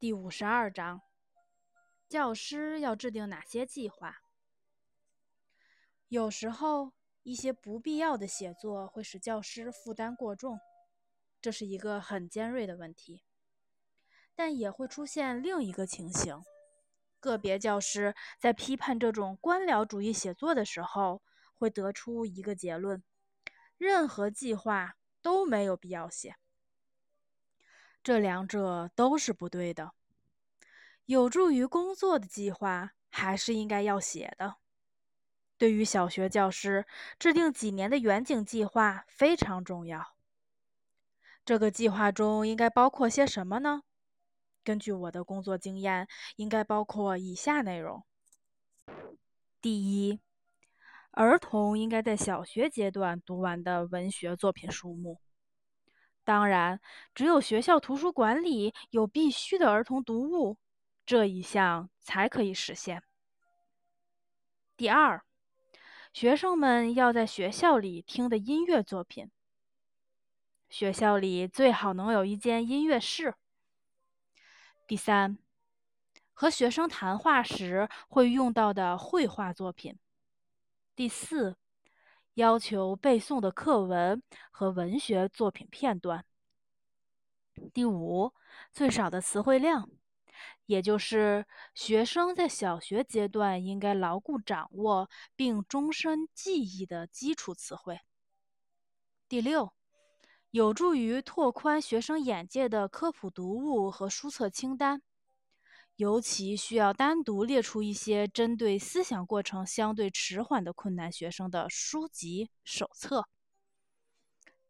第五十二章：教师要制定哪些计划？有时候，一些不必要的写作会使教师负担过重，这是一个很尖锐的问题。但也会出现另一个情形：个别教师在批判这种官僚主义写作的时候，会得出一个结论：任何计划都没有必要写。这两者都是不对的。有助于工作的计划还是应该要写的。对于小学教师，制定几年的远景计划非常重要。这个计划中应该包括些什么呢？根据我的工作经验，应该包括以下内容：第一，儿童应该在小学阶段读完的文学作品数目。当然，只有学校图书馆里有必须的儿童读物，这一项才可以实现。第二，学生们要在学校里听的音乐作品，学校里最好能有一间音乐室。第三，和学生谈话时会用到的绘画作品。第四。要求背诵的课文和文学作品片段。第五，最少的词汇量，也就是学生在小学阶段应该牢固掌握并终身记忆的基础词汇。第六，有助于拓宽学生眼界的科普读物和书册清单。尤其需要单独列出一些针对思想过程相对迟缓的困难学生的书籍手册。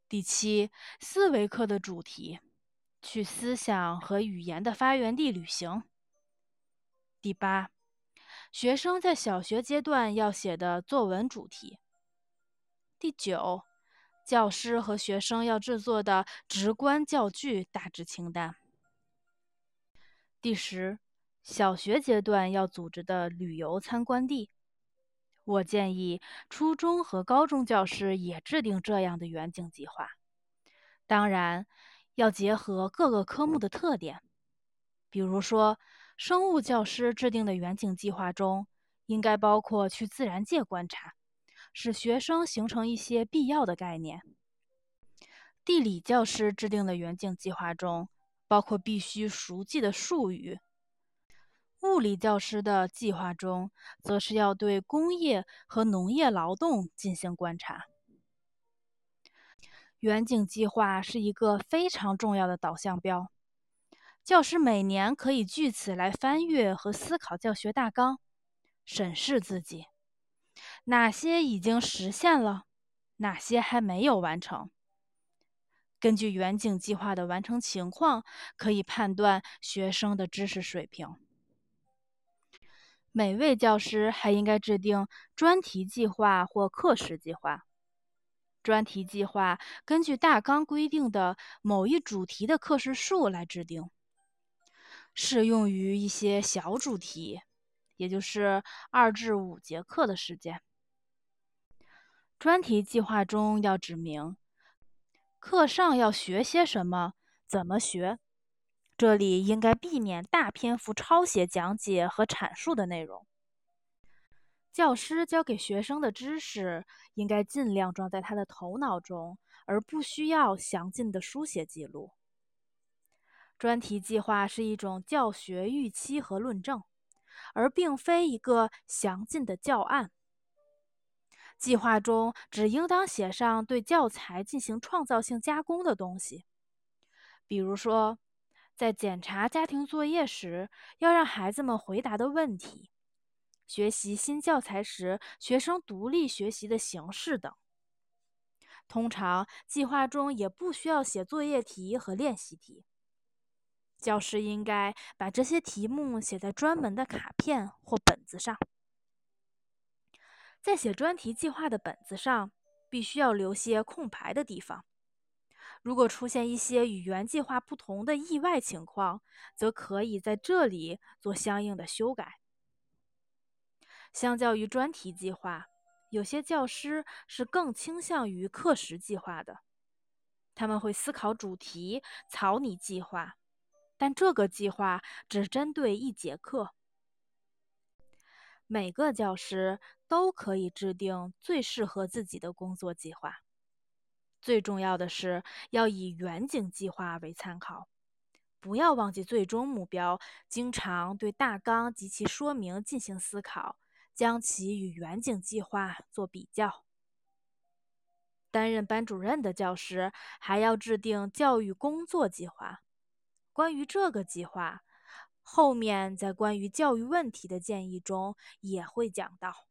第七，思维课的主题：去思想和语言的发源地旅行。第八，学生在小学阶段要写的作文主题。第九，教师和学生要制作的直观教具大致清单。第十。小学阶段要组织的旅游参观地，我建议初中和高中教师也制定这样的远景计划。当然，要结合各个科目的特点。比如说，生物教师制定的远景计划中，应该包括去自然界观察，使学生形成一些必要的概念。地理教师制定的远景计划中，包括必须熟记的术语。物理教师的计划中，则是要对工业和农业劳动进行观察。远景计划是一个非常重要的导向标，教师每年可以据此来翻阅和思考教学大纲，审视自己哪些已经实现了，哪些还没有完成。根据远景计划的完成情况，可以判断学生的知识水平。每位教师还应该制定专题计划或课时计划。专题计划根据大纲规定的某一主题的课时数来制定，适用于一些小主题，也就是二至五节课的时间。专题计划中要指明课上要学些什么，怎么学。这里应该避免大篇幅抄写讲解和阐述的内容。教师教给学生的知识应该尽量装在他的头脑中，而不需要详尽的书写记录。专题计划是一种教学预期和论证，而并非一个详尽的教案。计划中只应当写上对教材进行创造性加工的东西，比如说。在检查家庭作业时，要让孩子们回答的问题；学习新教材时，学生独立学习的形式等。通常，计划中也不需要写作业题和练习题。教师应该把这些题目写在专门的卡片或本子上。在写专题计划的本子上，必须要留些空白的地方。如果出现一些与原计划不同的意外情况，则可以在这里做相应的修改。相较于专题计划，有些教师是更倾向于课时计划的。他们会思考主题，草拟计划，但这个计划只针对一节课。每个教师都可以制定最适合自己的工作计划。最重要的是要以远景计划为参考，不要忘记最终目标。经常对大纲及其说明进行思考，将其与远景计划做比较。担任班主任的教师还要制定教育工作计划。关于这个计划。后面在关于教育问题的建议中也会讲到。